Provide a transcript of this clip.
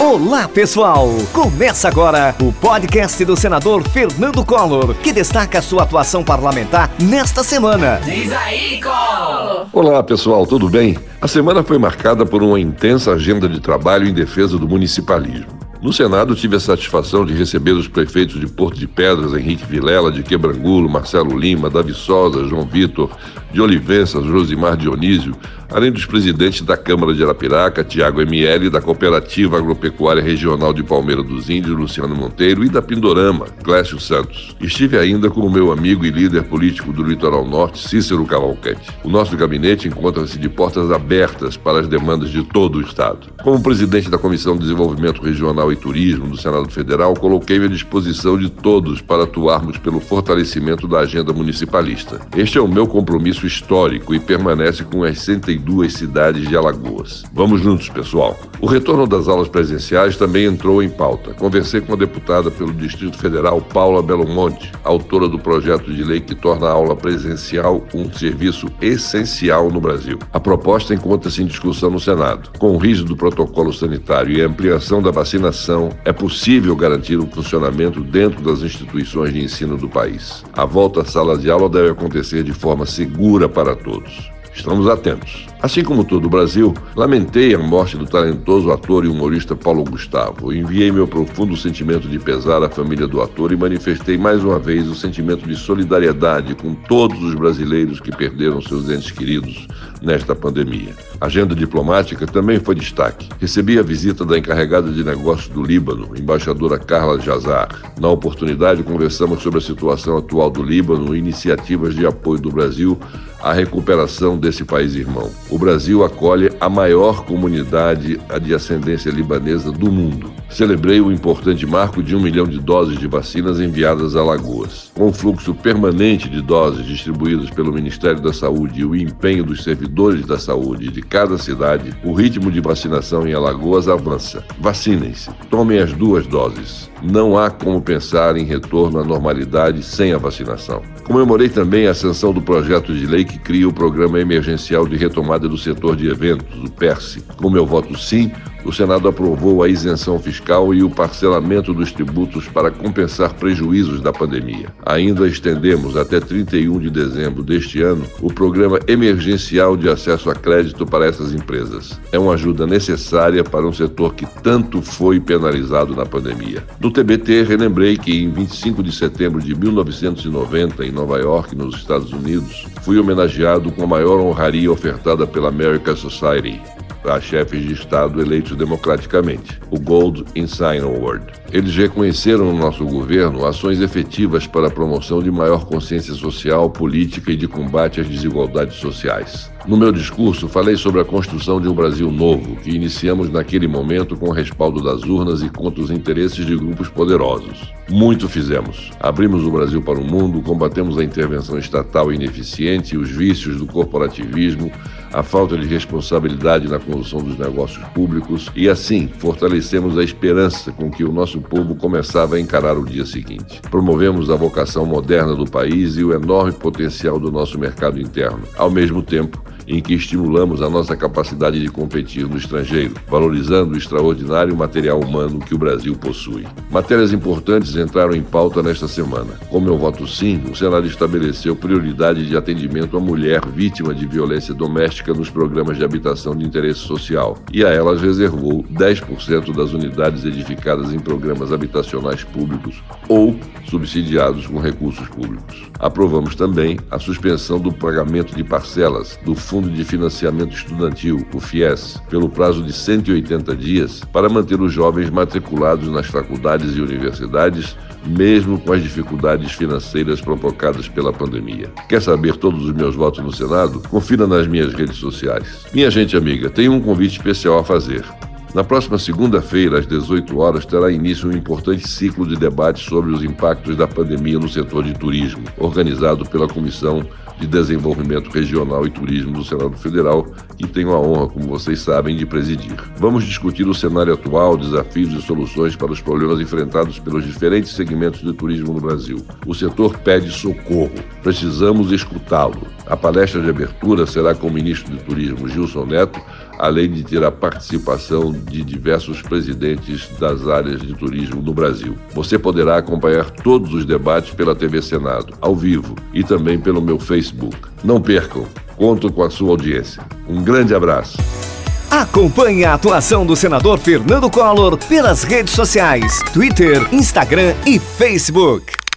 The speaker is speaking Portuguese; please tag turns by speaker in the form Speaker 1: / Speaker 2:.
Speaker 1: Olá, pessoal! Começa agora o podcast do senador Fernando Collor, que destaca sua atuação parlamentar nesta semana.
Speaker 2: Diz aí, Collor!
Speaker 3: Olá, pessoal, tudo bem? A semana foi marcada por uma intensa agenda de trabalho em defesa do municipalismo. No Senado, tive a satisfação de receber os prefeitos de Porto de Pedras, Henrique Vilela, de Quebrangulo, Marcelo Lima, Davi Sosa, João Vitor, de Olivenças, Josimar Dionísio, além dos presidentes da Câmara de Arapiraca, Tiago ML, da Cooperativa Agropecuária Regional de Palmeira dos Índios, Luciano Monteiro, e da Pindorama, Clécio Santos. Estive ainda com o meu amigo e líder político do Litoral Norte, Cícero Cavalcante. O nosso gabinete encontra-se de portas abertas para as demandas de todo o Estado. Como presidente da Comissão de Desenvolvimento Regional e Turismo do Senado Federal, coloquei-me à disposição de todos para atuarmos pelo fortalecimento da agenda municipalista. Este é o meu compromisso histórico e permanece com as 62 duas cidades de Alagoas. Vamos juntos, pessoal. O retorno das aulas presenciais também entrou em pauta. Conversei com a deputada pelo Distrito Federal, Paula Belo Monte, autora do projeto de lei que torna a aula presencial um serviço essencial no Brasil. A proposta encontra-se em discussão no Senado. Com o rígido protocolo sanitário e a ampliação da vacinação, é possível garantir o funcionamento dentro das instituições de ensino do país. A volta à sala de aula deve acontecer de forma segura para todos. Estamos atentos. Assim como todo o Brasil, lamentei a morte do talentoso ator e humorista Paulo Gustavo. Enviei meu profundo sentimento de pesar à família do ator e manifestei mais uma vez o sentimento de solidariedade com todos os brasileiros que perderam seus entes queridos nesta pandemia. A agenda diplomática também foi destaque. Recebi a visita da encarregada de negócios do Líbano, embaixadora Carla Jazar. Na oportunidade, conversamos sobre a situação atual do Líbano e iniciativas de apoio do Brasil à recuperação desse país irmão. O Brasil acolhe a maior comunidade de ascendência libanesa do mundo. Celebrei o importante marco de um milhão de doses de vacinas enviadas a Lagoas. Com o fluxo permanente de doses distribuídas pelo Ministério da Saúde e o empenho dos servidores da saúde de cada cidade, o ritmo de vacinação em Alagoas avança. Vacinem-se, tomem as duas doses. Não há como pensar em retorno à normalidade sem a vacinação. Comemorei também a sanção do projeto de lei que cria o Programa Emergencial de Retomada do Setor de Eventos, o PERSE. Com meu voto sim, o Senado aprovou a isenção fiscal e o parcelamento dos tributos para compensar prejuízos da pandemia. Ainda estendemos até 31 de dezembro deste ano o Programa Emergencial de Acesso a Crédito para essas empresas. É uma ajuda necessária para um setor que tanto foi penalizado na pandemia. No TBT, relembrei que em 25 de setembro de 1990, em Nova York, nos Estados Unidos, fui homenageado com a maior honraria ofertada pela American Society, a chefes de Estado eleitos democraticamente, o Gold Ensign Award. Eles reconheceram no nosso governo ações efetivas para a promoção de maior consciência social, política e de combate às desigualdades sociais. No meu discurso, falei sobre a construção de um Brasil novo, que iniciamos naquele momento com o respaldo das urnas e contra os interesses de grupos poderosos. Muito fizemos. Abrimos o Brasil para o mundo, combatemos a intervenção estatal ineficiente e os vícios do corporativismo, a falta de responsabilidade na condução dos negócios públicos e, assim, fortalecemos a esperança com que o nosso povo começava a encarar o dia seguinte. Promovemos a vocação moderna do país e o enorme potencial do nosso mercado interno. Ao mesmo tempo, em que estimulamos a nossa capacidade de competir no estrangeiro, valorizando o extraordinário material humano que o Brasil possui. Matérias importantes entraram em pauta nesta semana. Com meu voto sim, o Senado estabeleceu prioridade de atendimento à mulher vítima de violência doméstica nos programas de habitação de interesse social e a elas reservou 10% das unidades edificadas em programas habitacionais públicos ou subsidiados com recursos públicos. Aprovamos também a suspensão do pagamento de parcelas do Fundo Fundo de Financiamento Estudantil, o FIES, pelo prazo de 180 dias para manter os jovens matriculados nas faculdades e universidades, mesmo com as dificuldades financeiras provocadas pela pandemia. Quer saber todos os meus votos no Senado? Confira nas minhas redes sociais. Minha gente amiga, tenho um convite especial a fazer. Na próxima segunda-feira, às 18 horas, terá início um importante ciclo de debates sobre os impactos da pandemia no setor de turismo, organizado pela Comissão de Desenvolvimento Regional e Turismo do Senado Federal, que tenho a honra, como vocês sabem, de presidir. Vamos discutir o cenário atual, desafios e soluções para os problemas enfrentados pelos diferentes segmentos do turismo no Brasil. O setor pede socorro. Precisamos escutá-lo. A palestra de abertura será com o ministro de Turismo, Gilson Neto, além de ter a participação de diversos presidentes das áreas de turismo no Brasil. Você poderá acompanhar todos os debates pela TV Senado, ao vivo, e também pelo meu Facebook. Não percam, conto com a sua audiência. Um grande abraço.
Speaker 1: Acompanhe a atuação do senador Fernando Collor pelas redes sociais, Twitter, Instagram e Facebook.